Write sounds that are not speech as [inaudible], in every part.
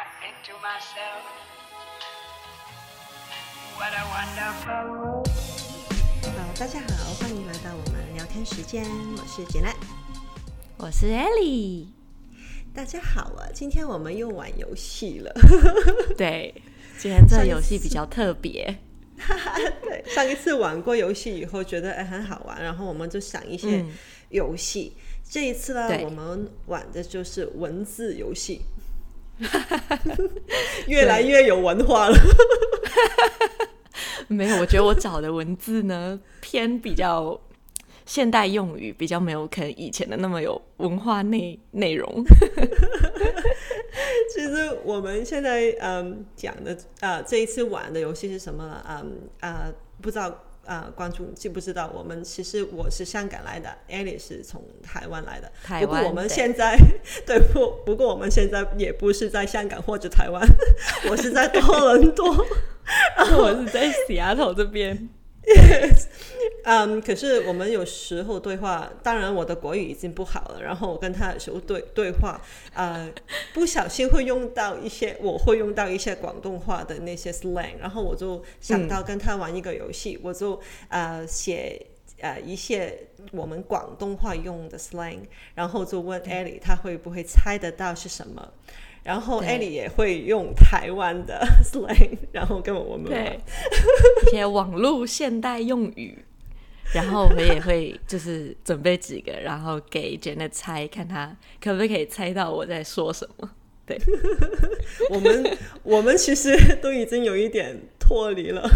thought into myself, what a wonderful world. 好，大家好，欢迎来到我们聊天时间，我是简奈，我是 Ellie。大家好啊，今天我们又玩游戏了。[laughs] 对，今天这个游戏比较特别。[laughs] 对，上一次玩过游戏以后，觉得哎很好玩，然后我们就想一些游戏。嗯、这一次呢，我们玩的就是文字游戏，[laughs] 越来越有文化了。[laughs] 没有，我觉得我找的文字呢偏比较现代用语，比较没有可能以前的那么有文化内内容。[laughs] 其实我们现在嗯讲的啊、呃，这一次玩的游戏是什么呢？嗯啊、呃，不知道啊、呃，观众知不知道？我们其实我是香港来的，Annie 是从台湾来的。台湾。不过我们现在对，[laughs] 对不？不过我们现在也不是在香港或者台湾，[laughs] 我是在多伦多，然 [laughs] 后我是在西雅图这边。嗯，um, 可是我们有时候对话，当然我的国语已经不好了。然后我跟他有时候对对话，呃，[laughs] 不小心会用到一些，我会用到一些广东话的那些 slang，然后我就想到跟他玩一个游戏，嗯、我就呃写呃一些我们广东话用的 slang，然后就问 Ellie，他会不会猜得到是什么？然后 Ellie 也会用台湾的 [laughs] slang，然后跟我们玩 [laughs] 一些网络现代用语。然后我们也会就是准备几个，然后给 Janet 猜，看他可不可以猜到我在说什么。对，[laughs] 我们我们其实都已经有一点脱离了。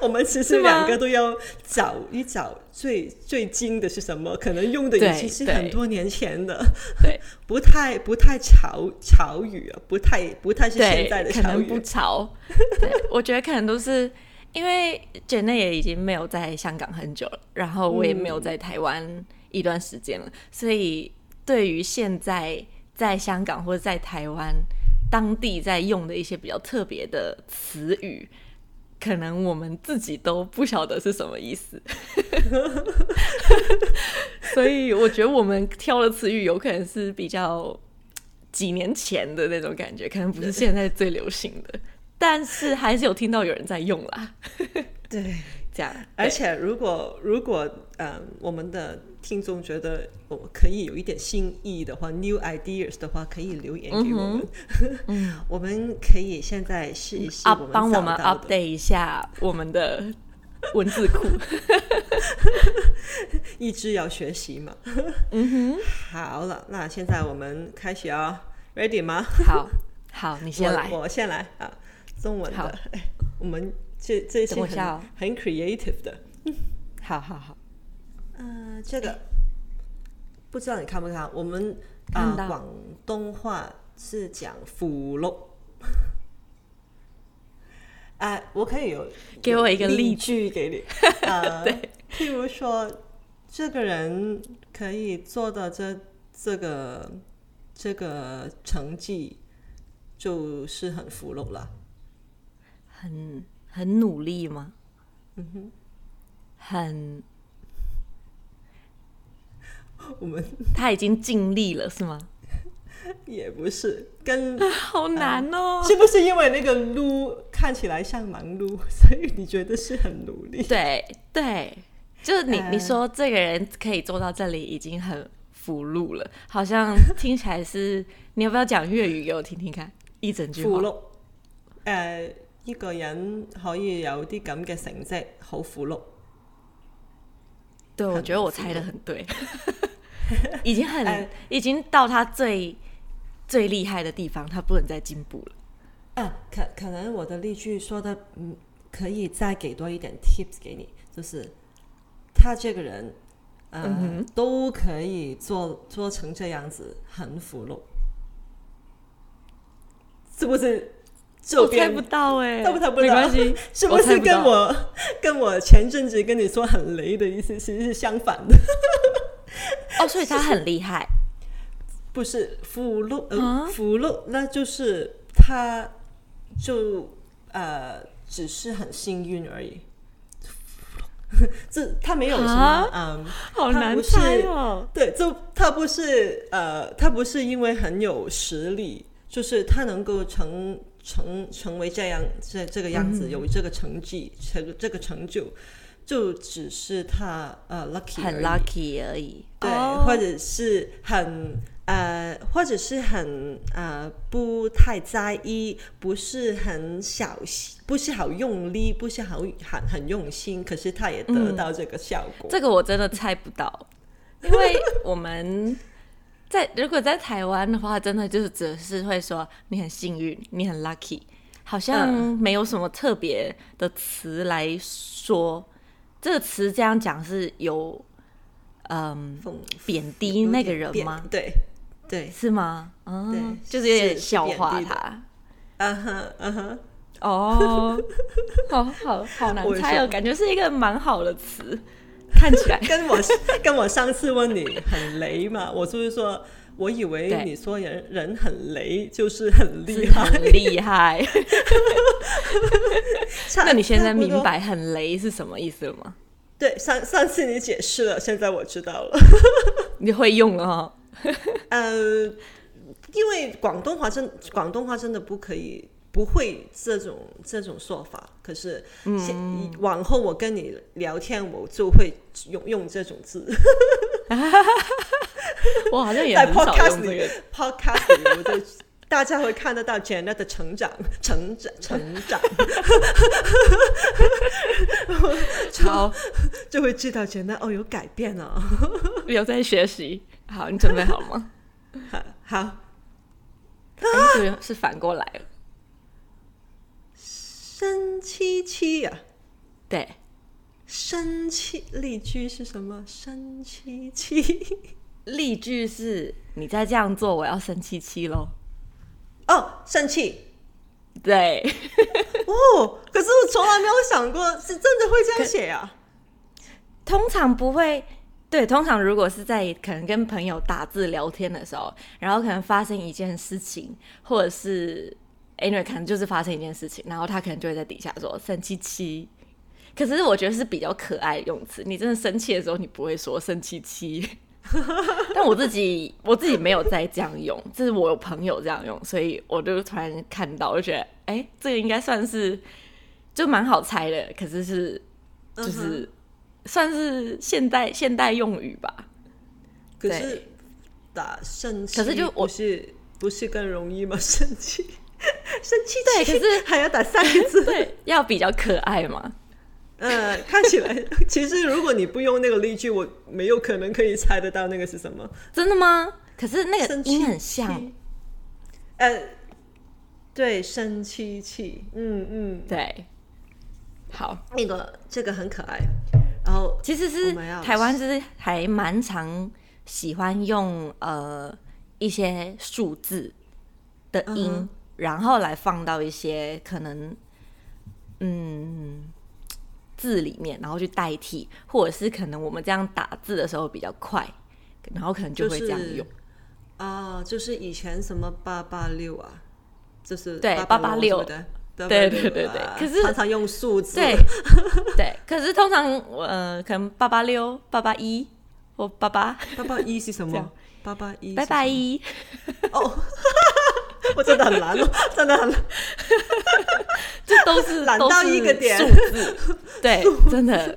我们其实两个都要找一找最最近的是什么，可能用的已经是很多年前的，[laughs] 不太不太潮潮语啊，不太不太是现在的潮语，可能不潮。对，我觉得可能都是。因为 Janet 也已经没有在香港很久了，然后我也没有在台湾一段时间了，嗯、所以对于现在在香港或者在台湾当地在用的一些比较特别的词语，可能我们自己都不晓得是什么意思，[laughs] 所以我觉得我们挑的词语有可能是比较几年前的那种感觉，可能不是现在最流行的。但是还是有听到有人在用啦，对，[laughs] 这样。而且如果如果嗯，我们的听众觉得我可以有一点新意的话，new ideas 的话，可以留言给我们。嗯，[laughs] 我们可以现在试一试，帮我们 update 一下我们的文字库。[laughs] 一直要学习嘛。嗯哼，好了，那现在我们开始啊，ready 吗？好，好，你先来，我，我先来啊。中文的，哎，我们这这些很、哦、很 creative 的，好好好，呃，这个、欸、不知道你看不看？我们啊，广、呃、东话是讲福禄，[laughs] 哎、呃，我可以有给我一个例句给你，[laughs] 呃，对，譬如说，这个人可以做到这这个这个成绩，就是很福禄了。很很努力吗？嗯哼，很，[laughs] 我们他已经尽力了，是吗？[laughs] 也不是，跟 [laughs] 好难哦、呃。是不是因为那个“撸”看起来像忙碌，所以你觉得是很努力？对对，就是你、呃、你说这个人可以做到这里，已经很福禄了，好像听起来是。你要不要讲粤语给我听听看？一整句话。福禄，呃。一个人可以有啲咁嘅成绩，好福禄。对，我觉得我猜得很对，[laughs] 已经很，呃、已经到他最最厉害的地方，他不能再进步了。啊，可可能我的例句说的，嗯，可以再给多一点 tips 给你，就是他这个人，呃、嗯，都可以做做成这样子，很福禄，是不是？我猜不到哎、欸，猜不猜不到，没关系，[laughs] 是不是跟我，我跟我前阵子跟你说很雷的意思其实是相反的？哦，所以他很厉害，不是福禄，呃，福禄，那就是他就呃，只是很幸运而已。这他没有什么，嗯，好难猜哦。对，就他不是呃，他不是因为很有实力。就是他能够成成成为这样这这个样子，有这个成绩，成这个成就，就只是他呃 lucky 很 lucky 而已，对，哦、或者是很呃，或者是很呃不太在意，不是很小心，不是好用力，不是好很很用心，可是他也得到这个效果。嗯、这个我真的猜不到，[laughs] 因为我们。在如果在台湾的话，真的就是只是会说你很幸运，你很 lucky，好像没有什么特别的词来说。嗯、这个词这样讲是有嗯贬低那个人吗？对对，是吗？嗯，对就是有点笑话他。嗯哼嗯哼，哦，好好好难猜哦，感觉是一个蛮好的词。看起来 [laughs] 跟我跟我上次问你很雷嘛？我就是说，我以为你说人人很雷就是很厉害，很厉害。[laughs] 那你现在明白很雷是什么意思了吗？对，上上次你解释了，现在我知道了。[laughs] 你会用哦？[laughs] 呃，因为广东话真广东话真的不可以。不会这种这种说法，可是，嗯，往后我跟你聊天，我就会用用这种字。[laughs] 我好像也很少用这个。在 podcast 里，podcast 里，我就大家会看得到 Janet 的成长，成长，成长。[laughs] 好，就会知道 Janet 哦有改变了，[laughs] 有在学习。好，你准备好了吗？好，好。是是反过来了。生气气呀，对，生气例句是什么？生气气例句是你再这样做，我要生气气喽。哦，生气，对，哦，可是我从来没有想过是真的会这样写啊。通常不会，对，通常如果是在可能跟朋友打字聊天的时候，然后可能发生一件事情，或者是。Anyway，可能就是发生一件事情，然后他可能就会在底下说“生气气”，可是我觉得是比较可爱的用词。你真的生气的时候，你不会说“生气气”，[laughs] 但我自己我自己没有在这样用，这是我有朋友这样用，所以我就突然看到，我就觉得，哎、欸，这个应该算是就蛮好猜的，可是是就是算是现代现代用语吧。可是打生气，可是就我是不是更容易吗？生气。[laughs] 生气对，可是还要打三个字，对，要比较可爱嘛。嗯、呃，看起来 [laughs] 其实如果你不用那个例句，我没有可能可以猜得到那个是什么。真的吗？可是那个音很像。呃，对，生气气，嗯嗯，对。好，那个这个很可爱。然后其实是台湾是还蛮常喜欢用呃一些数字的音。Uh. 然后来放到一些可能，嗯，字里面，然后去代替，或者是可能我们这样打字的时候比较快，然后可能就会这样用。啊、呃，就是以前什么八八六啊，就是对八八六的，对对对对。可是常常用数字，对对。可是通常我呃，可能八八六、八八一或八八八八一是什么？八八一，拜拜一。哦。我真的很难哦，[laughs] 真的很难，[laughs] 这都是 [laughs] 难到一个点数字，对，真的。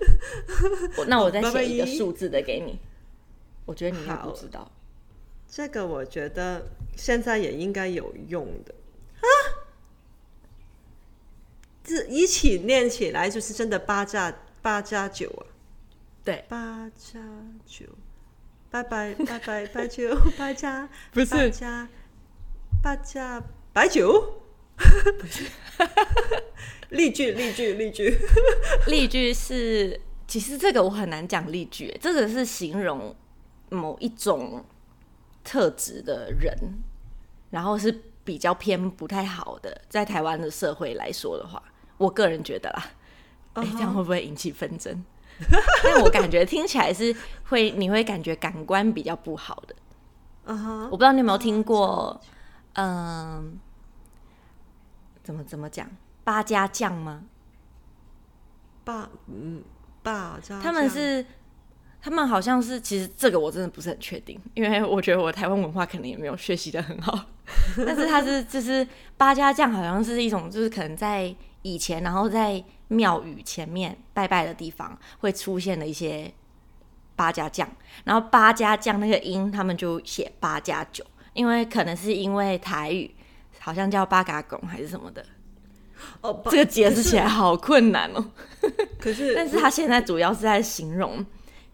那我再写一个数字的给你，我觉得你应该不知道。这个我觉得现在也应该有用的啊，这一起念起来就是真的八加八加九啊，对，八加九，拜拜拜拜拜九八加不是加。八加白酒，不是例句例句例句，例句是，其实这个我很难讲例句，这个是形容某一种特质的人，然后是比较偏不太好的，在台湾的社会来说的话，我个人觉得啦，哎、uh huh. 欸，这样会不会引起纷争？[laughs] 但我感觉听起来是会，你会感觉感官比较不好的。嗯哼、uh，huh. 我不知道你有没有听过。嗯，怎么怎么讲？八家将吗？八嗯，八家他们是，他们好像是，其实这个我真的不是很确定，因为我觉得我台湾文化可能也没有学习的很好。[laughs] 但是他是就是八家将，好像是一种就是可能在以前，然后在庙宇前面拜拜的地方会出现的一些八家将，然后八家将那个音他们就写八加九，因为可能是因为台语好像叫八嘎拱还是什么的。哦，这个解释起来好困难哦。[laughs] 可是，但是他现在主要是在形容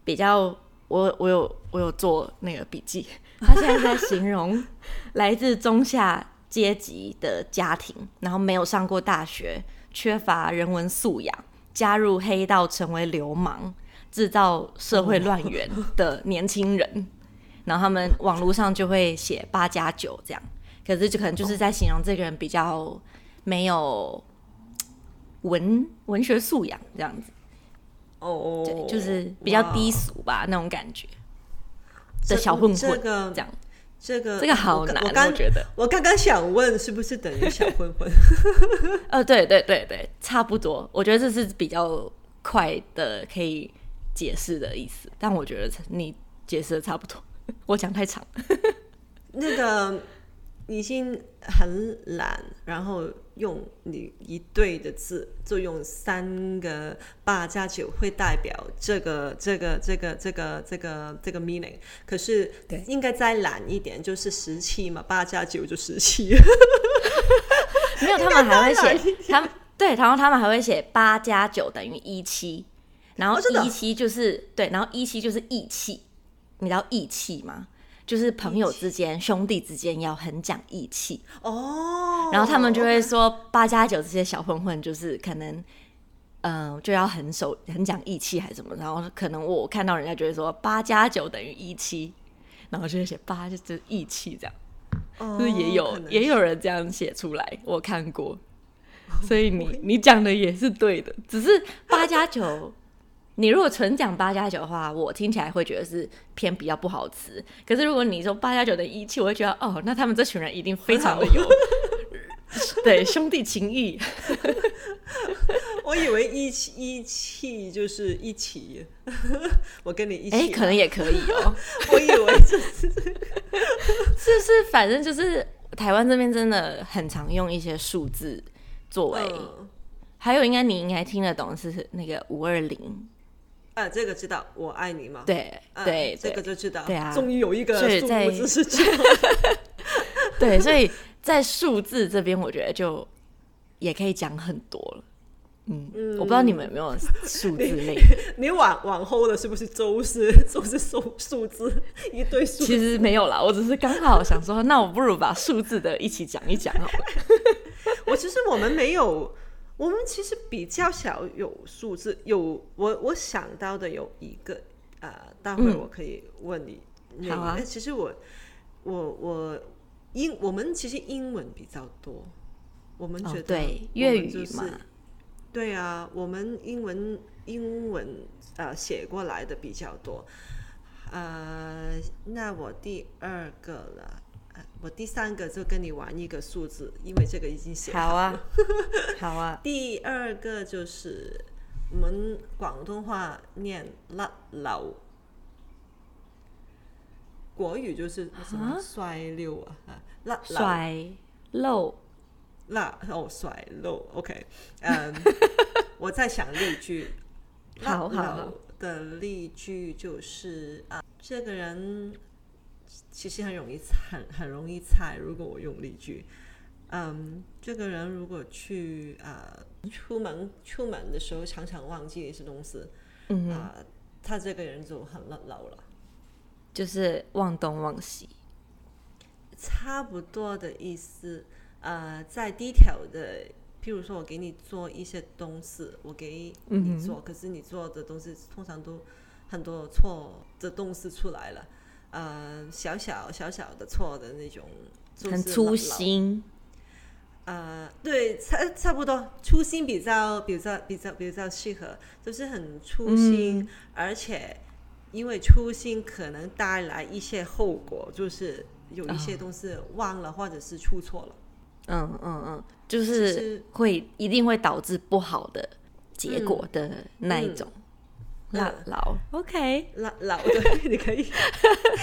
比较，我我有我有做那个笔记，他现在在形容 [laughs] 来自中下阶级的家庭，然后没有上过大学，缺乏人文素养，加入黑道成为流氓，制造社会乱源的年轻人，然后他们网络上就会写八加九这样，可是就可能就是在形容这个人比较。没有文文学素养这样子，哦，对，就是比较低俗吧，那种感觉的小混混，这样，这个这个好难，我觉得。我刚刚想问，是不是等于小混混？[laughs] 呃，对对对对，差不多。我觉得这是比较快的可以解释的意思，但我觉得你解释的差不多，[laughs] 我讲太长。[laughs] 那个。已经很懒，然后用你一对的字，就用三个八加九会代表这个这个这个这个这个这个 meaning。可是应该再懒一点，就是十七嘛，八加九就十七。[laughs] 没有，他们还会写，他们对，然后他们还会写八加九等于一七，然后一七就是对，然后一七就是义气，你知道义气吗？就是朋友之间、兄弟之间要很讲义气哦，然后他们就会说八加九这些小混混就是可能，嗯、呃，就要很守、很讲义气还是什么，然后可能我看到人家就会说八加九等于一七，然后就会写八就是义气这样，哦、就是也有也有人这样写出来，我看过，[laughs] 所以你你讲的也是对的，只是八加九。你如果纯讲八加九的话，我听起来会觉得是偏比较不好吃。可是如果你说八加九的义气，我会觉得哦，那他们这群人一定非常的有 [laughs] 对兄弟情谊。[laughs] 我以为一气义气就是一起，我跟你一起，哎、欸，可能也可以哦。[laughs] 我以为这是是是，反正就是台湾这边真的很常用一些数字作为，嗯、还有应该你应该听得懂是那个五二零。啊，这个知道，我爱你吗？对对，这个就知道。对啊，终于有一个数字是这 [laughs] 样。[laughs] 对，所以在数字这边，我觉得就也可以讲很多了。嗯，我不知道你们有没有 [laughs] 数字类。你往往后的是不是都是都是数数字一堆数？其实没有啦，我只是刚好想说，那我不如把数字的一起讲一讲好了。我其实我们没有。我们其实比较少有数字，有我我想到的有一个，呃，待会我可以问你。嗯、好啊。其实我我我英我们其实英文比较多，我们觉得、粤语嘛，对啊，我们英文英文呃写过来的比较多。呃，那我第二个了。我第三个就跟你玩一个数字，因为这个已经写好了。好啊，[laughs] 好啊。第二个就是我们广东话念甩漏，国语就是什么甩溜啊？甩甩漏，那哦甩漏。OK，[laughs] 嗯，我在想例句。好好的例句就是啊，这个人。其实很容易猜，很 [laughs] 很容易猜。如果我用例句，嗯，这个人如果去啊、呃、出门出门的时候常常忘记一些东西，嗯啊、呃，他这个人就很老了，就是忘东忘西，差不多的意思。呃，在低调的，譬如说我给你做一些东西，我给你做，嗯、可是你做的东西通常都很多错的东西出来了。呃，小小小小的错的那种，很粗心。呃，对，差差不多，粗心比较比较比较比较适合，就是很粗心，嗯、而且因为粗心可能带来一些后果，就是有一些东西忘了、哦、或者是出错了。嗯嗯嗯，就是会一定会导致不好的结果的那一种。老老，OK，老老，[laughs] 对，你可以，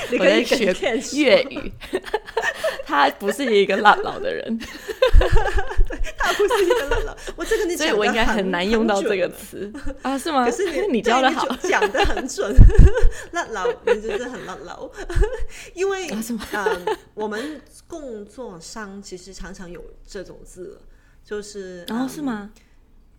你可以学粤语，[laughs] 他不是一个辣老的人，他不是一个辣老。我这个你讲，[laughs] 所以我应该很难用到这个词啊？是吗？可是你你教的好，讲的很准。辣老，你就是很辣老。因为啊、呃，我们工作上其实常常有这种字，就是哦，嗯、是吗？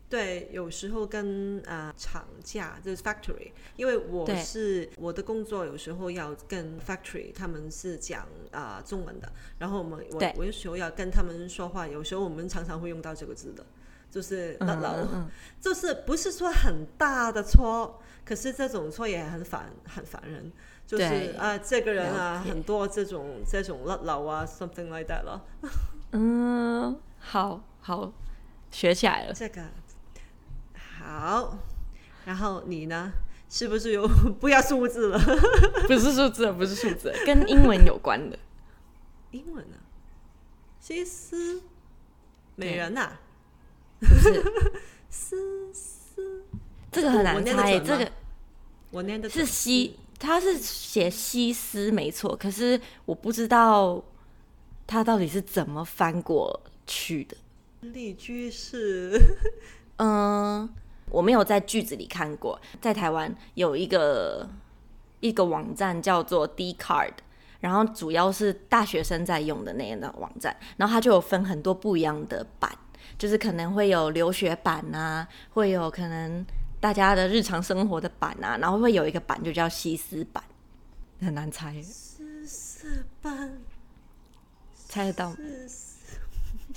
对，有时候跟啊、呃、厂家就是 factory，因为我是我的工作有时候要跟 factory，他们是讲啊、呃、中文的，然后我们我我有时候要跟他们说话，有时候我们常常会用到这个字的，就是辣老，嗯嗯嗯就是不是说很大的错，可是这种错也很烦很烦人，就是啊、呃、这个人啊很多这种这种辣老啊 something like that 了。嗯，好好学起来了这个。好，然后你呢？是不是有 [laughs] 不要数字了？[laughs] 不是数字，不是数字，跟英文有关的。英文啊？西施美人呐、啊？不是，[laughs] 思思，这个很难猜。这个我念的是西，他是写西施没错，可是我不知道他到底是怎么翻过去的。例句是，嗯。我没有在句子里看过，在台湾有一个一个网站叫做 Dcard，然后主要是大学生在用的那样的网站，然后它就有分很多不一样的版，就是可能会有留学版啊，会有可能大家的日常生活的版啊，然后会有一个版就叫西施版，很难猜。西施版，猜得到吗？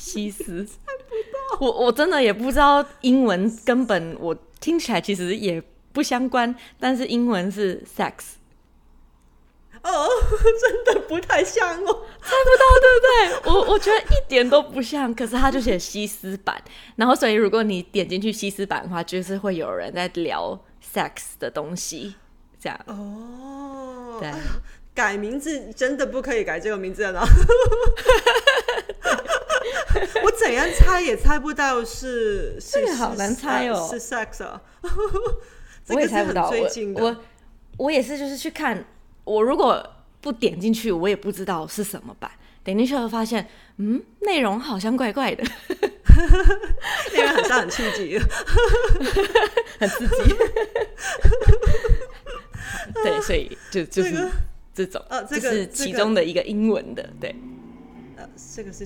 西施猜不到，我我真的也不知道英文，根本我听起来其实也不相关，但是英文是 sex，哦，[laughs] 真的不太像哦，猜不到对不对？我我觉得一点都不像，可是他就写西施版，然后所以如果你点进去西施版的话，就是会有人在聊 sex 的东西，这样。哦，对。改名字真的不可以改这个名字了，[laughs] 我怎样猜也猜不到是，这个好难猜哦，是 sex 啊，[laughs] 我也猜不到，我我我也是，就是去看，我如果不点进去，我也不知道是什么版，点进去后发现，嗯，内容好像怪怪的，[laughs] 内容好像很刺激，很刺激，对，所以就就是。这个这种啊，这个是其中的一个英文的，对。呃，这个是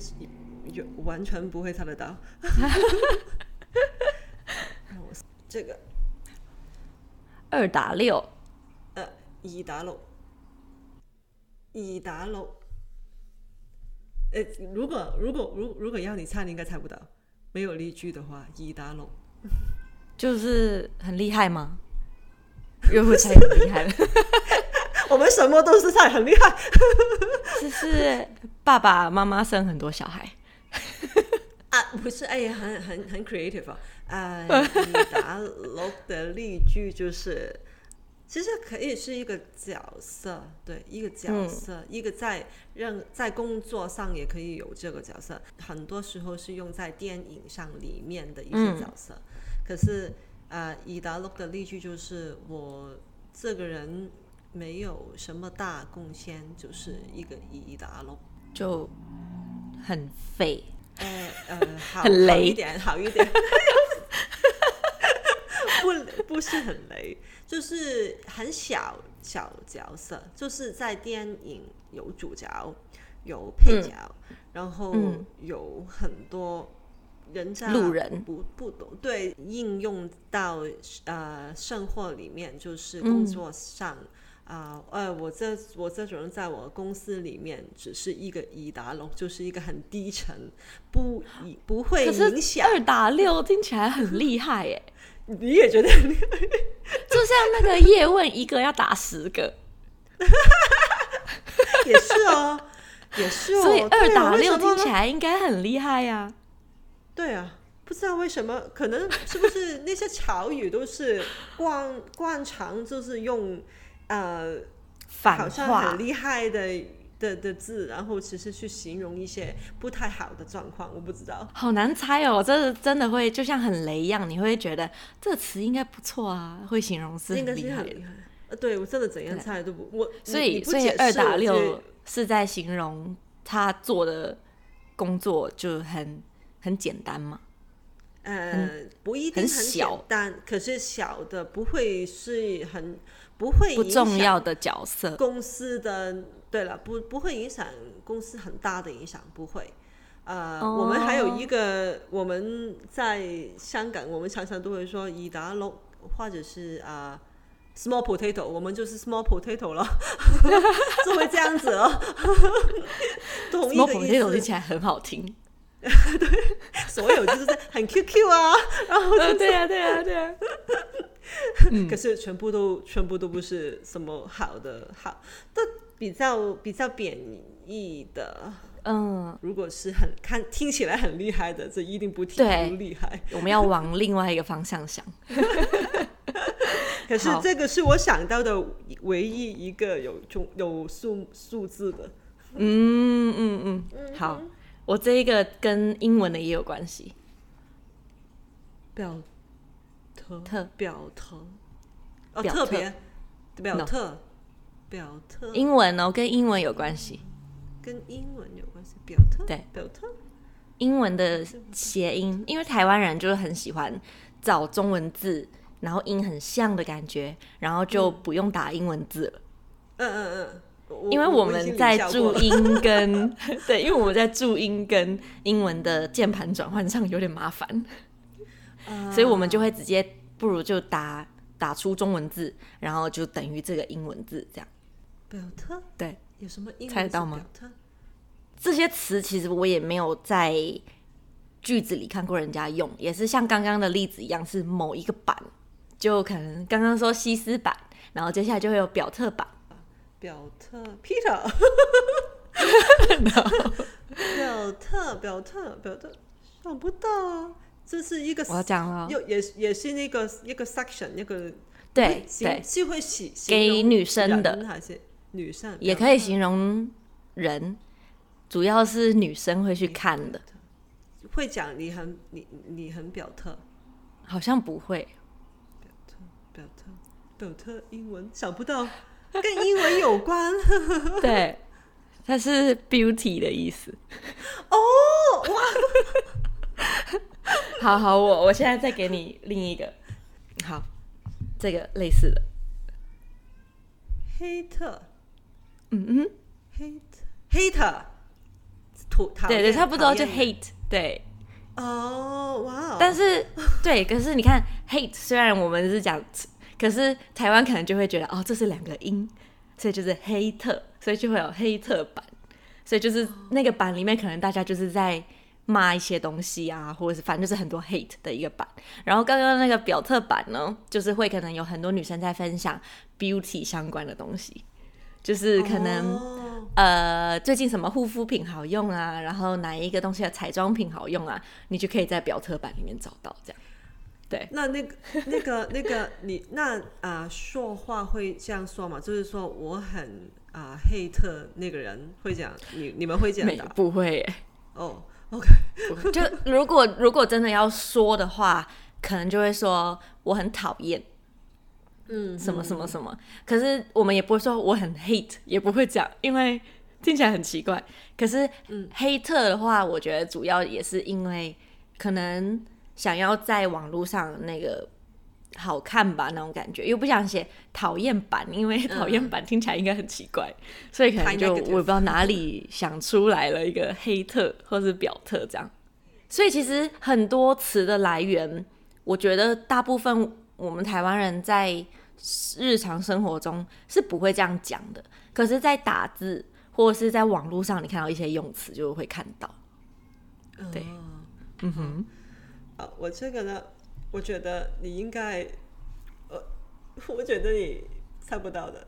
有完全不会猜得到。[laughs] 这个二打六，呃，二打六，二打六。呃，如果如果如如果要你猜，你应该猜不到。没有例句的话，二打六就是很厉害吗？又会猜很厉害了。[laughs] 我们什么都是猜很厉害，[laughs] 就是爸爸妈妈生很多小孩啊，不是哎呀，很很很 creative 啊。呃，[laughs] 二打六的例句就是，其实可以是一个角色，对，一个角色，嗯、一个在任在工作上也可以有这个角色，很多时候是用在电影上里面的一些角色。嗯、可是，呃，以达洛的例句就是我这个人。没有什么大贡献，就是一个以达洛，就很废。呃呃，[laughs] 好，很雷好一点，好一点。[laughs] 不，不是很雷，就是很小小角色，就是在电影有主角，有配角，嗯、然后有很多人在路人不不懂，对，应用到呃生活里面，就是工作上。嗯啊，呃，我这我这种人在我公司里面只是一个一打六，就是一个很低沉，不不会影响。二打六听起来很厉害耶，[laughs] 你也觉得很厉害？[laughs] 就像那个叶问一个要打十个，也是哦，也是哦。[laughs] 所以二打六听起来应该很厉害呀、啊。对啊，不知道为什么，可能是不是那些潮语都是惯惯常就是用。呃，反好像很厉害的的的字，然后其实去形容一些不太好的状况，我不知道，好难猜哦。这真的会就像很雷一样，你会觉得这个词应该不错啊，会形容是很厉害的。呃，对我真的怎样猜都不我，所以所以二打六是在形容他做的工作就很很简单嘛？呃，不一定很简单，可是小的不会是很不会不重要的角色。公司的对了，不不会影响公司很大的影响，不会。呃哦我们还有一个我们在香港，我们常常都会说以达龙或者是啊、呃、small potato，我们就是 small potato 了，[laughs] 就会这样子哦。[laughs] 同一个 small 意 potato 思听起来很好听。[laughs] 对所有就是在很 Q Q 啊，然后、就是呃，对啊，对啊，对啊。[laughs] 可是全部都全部都不是什么好的好，都比较比较贬义的。嗯，如果是很看听起来很厉害的，这一定不挺不厉害。我们要往另外一个方向想。[laughs] 可是这个是我想到的唯一一个有中有数数字的。嗯嗯嗯，好，我这一个跟英文的也有关系。表特特。表特。哦，表特。特别。表特。表特。英文哦，跟英文有关系。跟英文有关系，表特？对。表特？英文的谐音，因为台湾人就是很喜欢找中文字，然后音很像的感觉，然后就不用打英文字了。嗯嗯嗯，我因为我们在注音跟 [laughs] 对，因为我们在注音跟英文的键盘转换上有点麻烦，啊所以我们就会直接不如就打打出中文字，然后就等于这个英文字这样。表特对，有什么英文猜得到吗？这些词其实我也没有在句子里看过人家用，也是像刚刚的例子一样，是某一个版，就可能刚刚说西斯版，然后接下来就会有表特版。表特 Peter，[laughs] [laughs] 表特表特表特，想不到啊！这是一个我要讲了，又也也是那个一个 section 一个对对，是会形给女生的。还是女生？也可以形容人，主要是女生会去看的，会讲你很你你很表特。好像不会。表特。表特表特英文想不到 [laughs] 跟英文有关。[laughs] 对，它是 beauty 的意思。[laughs] 哦哇！[laughs] 好好，我我现在再给你另一个，好，这个类似的，黑特嗯嗯，黑特黑特土讨厌对对，差不多就 hate，对。哦哇哦！但是对，可是你看 hate，虽然我们是讲，可是台湾可能就会觉得哦，这是两个音，所以就是黑特，所以就会有黑特版，所以就是那个版里面可能大家就是在骂一些东西啊，或者是反正就是很多 hate 的一个版。然后刚刚那个表特版呢，就是会可能有很多女生在分享 beauty 相关的东西，就是可能。哦呃，最近什么护肤品好用啊？然后哪一个东西的彩妆品好用啊？你就可以在表特版里面找到这样。对，那那个那个那个你那啊、呃、说话会这样说嘛？就是说我很啊、呃、黑特那个人会讲，你你们会讲的？不会耶。哦、oh,，OK，[laughs] 就如果如果真的要说的话，可能就会说我很讨厌。嗯，什么什么什么，可是我们也不会说我很 hate，也不会讲，因为听起来很奇怪。可是，嗯，黑特的话，我觉得主要也是因为可能想要在网络上那个好看吧，那种感觉，又不想写讨厌版，因为讨厌版听起来应该很奇怪，嗯、所以可能就我也不知道哪里想出来了一个黑特或是表特这样。所以其实很多词的来源，我觉得大部分。我们台湾人在日常生活中是不会这样讲的，可是，在打字或者是在网络上，你看到一些用词就会看到。对，哦、嗯哼，啊，我这个呢，我觉得你应该，呃，我觉得你猜不到的。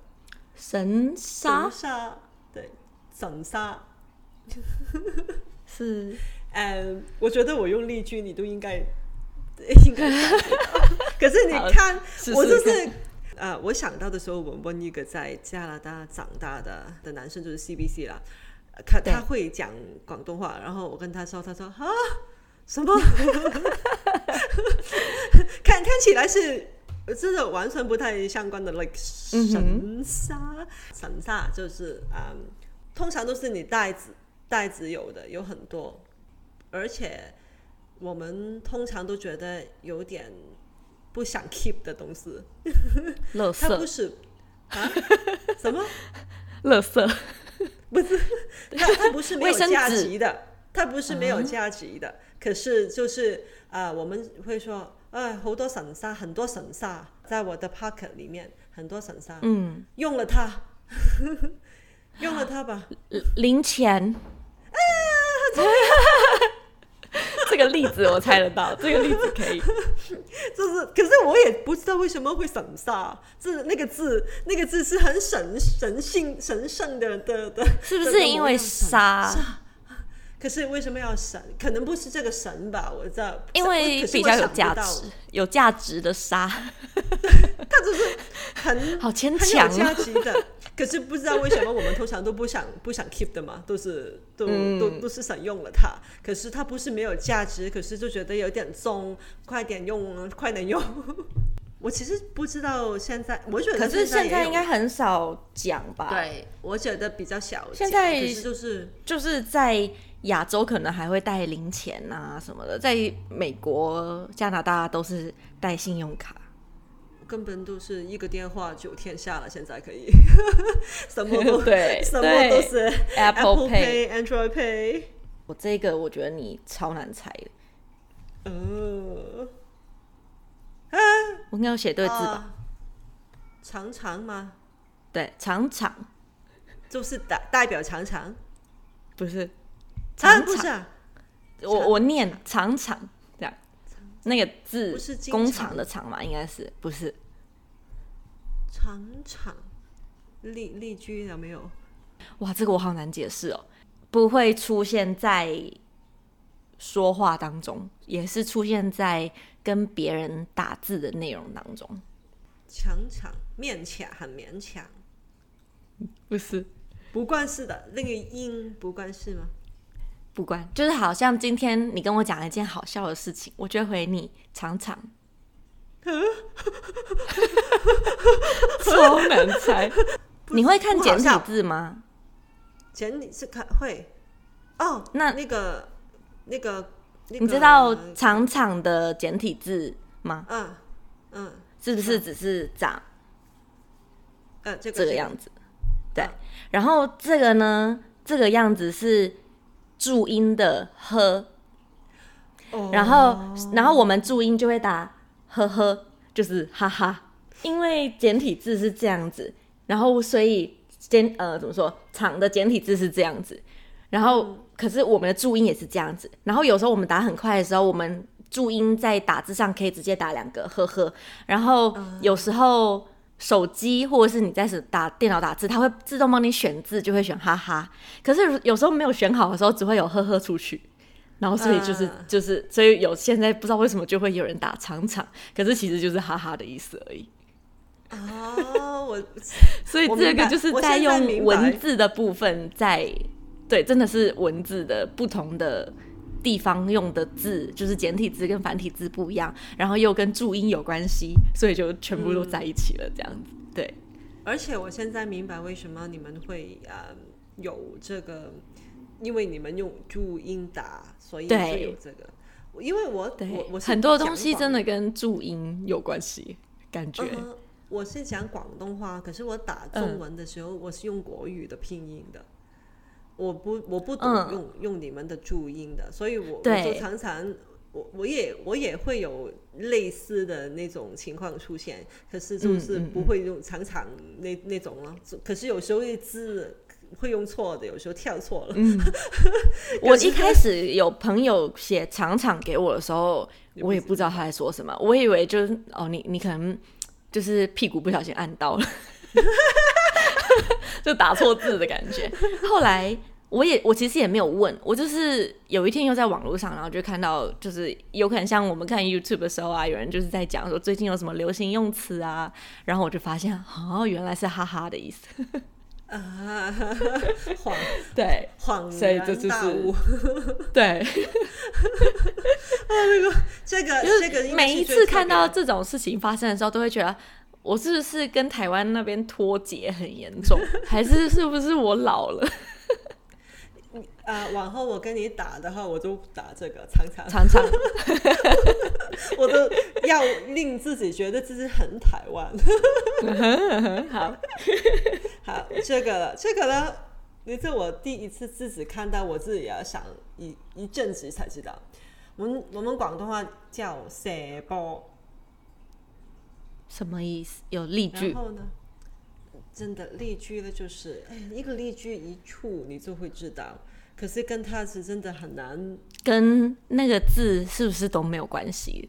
神杀，神杀，对，神杀。是，嗯，我觉得我用例句，你都应该。应该可是你看，试试看。我就是啊、呃，我想到的时候，我问一个在加拿大长大的的男生，就是 CBC 啦，他他会讲广东话，然后我跟他说，他说啊，什么？[laughs] 看看起来是真的完全不太相关的，like 神杀，神杀就是啊、嗯，通常都是你袋子袋子有的有很多，而且我们通常都觉得有点不想 keep 的东西，垃圾它不是啊？什么？[laughs] 垃圾？不是，它它不是没有价值的，它不是没有价值的。嗯、可是就是啊、呃，我们会说，哎，好多神沙，很多神沙，在我的 pocket 里面，很多神沙，嗯，用了它，[laughs] 用了它吧，零钱。啊这个例子我猜得到，这个例子可以，[laughs] 就是，可是我也不知道为什么会神沙，这那个字，那个字是很神神性神圣的的的，是不是因为沙？可是为什么要神？可能不是这个神吧，我知道，因为比较有价值，有价值的沙，[laughs] 它只是很 [laughs] 好牵强，很有价值的。可是不知道为什么我们通常都不想不想 keep 的嘛，都是都、嗯、都都是想用了它。可是它不是没有价值，可是就觉得有点重，快点用，快点用。[laughs] 我其实不知道现在，我觉得可是现在应该很少讲吧？对，我觉得比较小。现在就是就是在亚洲可能还会带零钱啊什么的，在美国、加拿大都是带信用卡。根本都是一个电话九天下了，现在可以，[laughs] 什么都对，什么都是 Apple Pay、Android Pay。我这个我觉得你超难猜的。嗯，啊，我应该要写对字吧？常常吗？对，常常就是代代表常常，不是？常不是啊？我我念常常。那个字不是工厂的厂嘛？应该是不是？常常例例句有没有？哇，这个我好难解释哦。不会出现在说话当中，也是出现在跟别人打字的内容当中。强强勉强，很勉强，不是？不关事的那个音不关事吗？不关，就是好像今天你跟我讲了一件好笑的事情，我就回你常常，[laughs] 超难猜。你会看简体字吗？简体是看会。哦，那那个那个，你知道常常的简体字吗？嗯嗯，是不是只是长？呃，这个这个样子。对，然后这个呢，这个样子是。注音的呵，oh. 然后然后我们注音就会打呵呵，就是哈哈，因为简体字是这样子，然后所以简呃怎么说长的简体字是这样子，然后、嗯、可是我们的注音也是这样子，然后有时候我们打很快的时候，我们注音在打字上可以直接打两个呵呵，然后有时候。手机或者是你在打电脑打字，它会自动帮你选字，就会选哈哈。可是有时候没有选好的时候，只会有呵呵出去。然后所以就是、uh, 就是，所以有现在不知道为什么就会有人打常常，可是其实就是哈哈的意思而已。哦，我 [laughs] 所以这个就是在用文字的部分在，在对，真的是文字的不同的。地方用的字就是简体字跟繁体字不一样，然后又跟注音有关系，所以就全部都在一起了，这样子。嗯、对，而且我现在明白为什么你们会呃有这个，因为你们用注音打，所以会有这个。因为我对我我很多东西真的跟注音有关系，感觉、呃。我是讲广东话，可是我打中文的时候，嗯、我是用国语的拼音的。我不我不懂用、嗯、用你们的注音的，所以我我就常常我我也我也会有类似的那种情况出现，可是就是不会用常常那那种了。可是有时候一字会用错的，有时候跳错了。嗯、[laughs] 我一开始有朋友写常常给我的时候，我也不知道他在说什么，我以为就是哦，你你可能就是屁股不小心按到了。[laughs] [laughs] 就打错字的感觉。后来我也我其实也没有问，我就是有一天又在网络上，然后就看到，就是有可能像我们看 YouTube 的时候啊，有人就是在讲说最近有什么流行用词啊，然后我就发现哦，原来是哈哈的意思。啊，恍对恍所以这就是对。[laughs] 啊，那个这个这个每一次看到这种事情发生的时候，都会觉得。我是不是跟台湾那边脱节很严重，还是是不是我老了？啊、呃，往后我跟你打的话，我就打这个常常常常，[laughs] 我都要令自己觉得自己很台湾。[laughs] 好，[laughs] 好，这个这个呢，你这我第一次自己看到，我自己要想一一阵子才知道，我们我们广东话叫射波，什么意思？有例句？然后呢？真的例句呢，就是哎，一个例句一处，你就会知道。可是跟它是真的很难，跟那个字是不是都没有关系？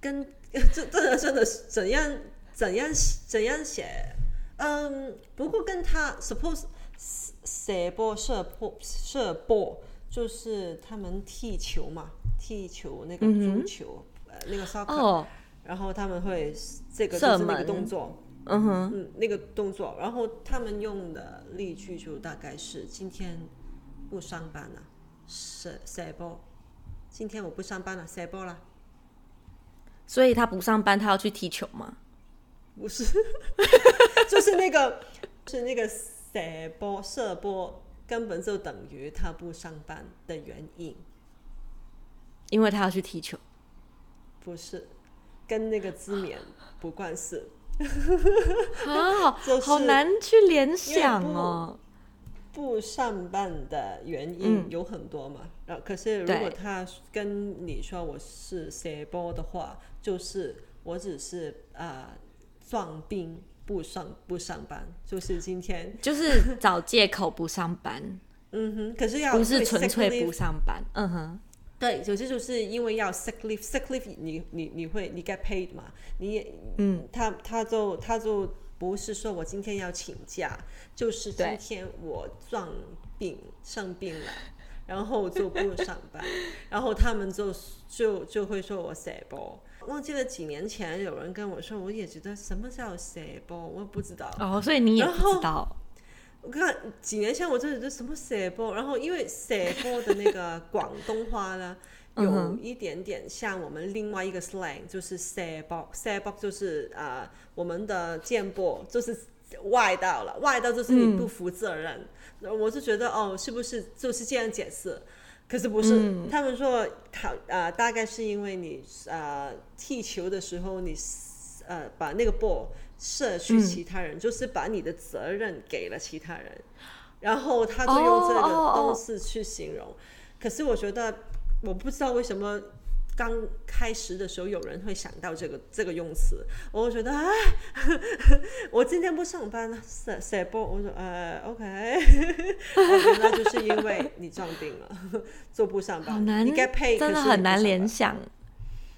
跟这真的真的怎样怎样怎样写？嗯，不过跟他 suppose 射波射波射波，就是他们踢球嘛，踢球那个足球，嗯、呃，那个 soccer，、哦、然后他们会这个就是那个动作。嗯哼，嗯，那个动作，然后他们用的例句就大概是今天不上班了，射射波。今天我不上班了，射波了。所以他不上班，他要去踢球吗？不是，[laughs] 就是那个是那个射波射波，根本就等于他不上班的原因，因为他要去踢球。不是，跟那个字面不关系。[laughs] 好，[laughs] 好难去联想哦。不上班的原因有很多嘛，然后可是如果他跟你说我是射波的话，就是我只是啊装病不上不上班，就是今天就是 [laughs] 找借口不上班。嗯哼，可是要不是纯粹不上班。嗯哼。对，有些就是因为要 sick leave，sick leave 你你你会你 get paid 嘛？你嗯，他他就他就不是说我今天要请假，就是今天我撞病生病了，然后就不上班，然后他们就就就会说我射波。忘记了几年前有人跟我说，我也觉得什么叫射波，我不知道。哦，所以你也不知道。我看几年前我就觉得什么射波，然后因为射波的那个广东话呢，[laughs] 有一点点像我们另外一个 slang，就是射波，射波就是啊、呃、我们的见波就是外道了，外道就是你不负责任。嗯、我就觉得哦，是不是就是这样解释？可是不是，嗯、他们说他啊、呃，大概是因为你啊、呃、踢球的时候你呃把那个波。社区其他人，嗯、就是把你的责任给了其他人，然后他就用这个东西去形容。Oh, oh, oh. 可是我觉得，我不知道为什么刚开始的时候有人会想到这个这个用词。我觉得，啊，[laughs] 我今天不上班了，射射波。我说，呃，[laughs] OK，那就是因为你撞病了，做不上班。难你 get paid，真的很难联想。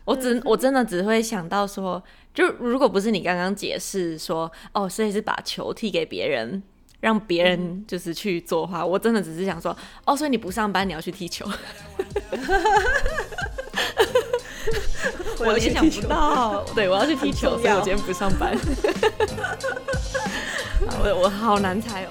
我只我真的只会想到说，就如果不是你刚刚解释说，哦，所以是把球踢给别人，让别人就是去做的话，我真的只是想说，哦，所以你不上班，你要去踢球。[laughs] 我联想不到，[laughs] 对，我要去踢球，所以我今天不上班。[laughs] 我我好难猜哦。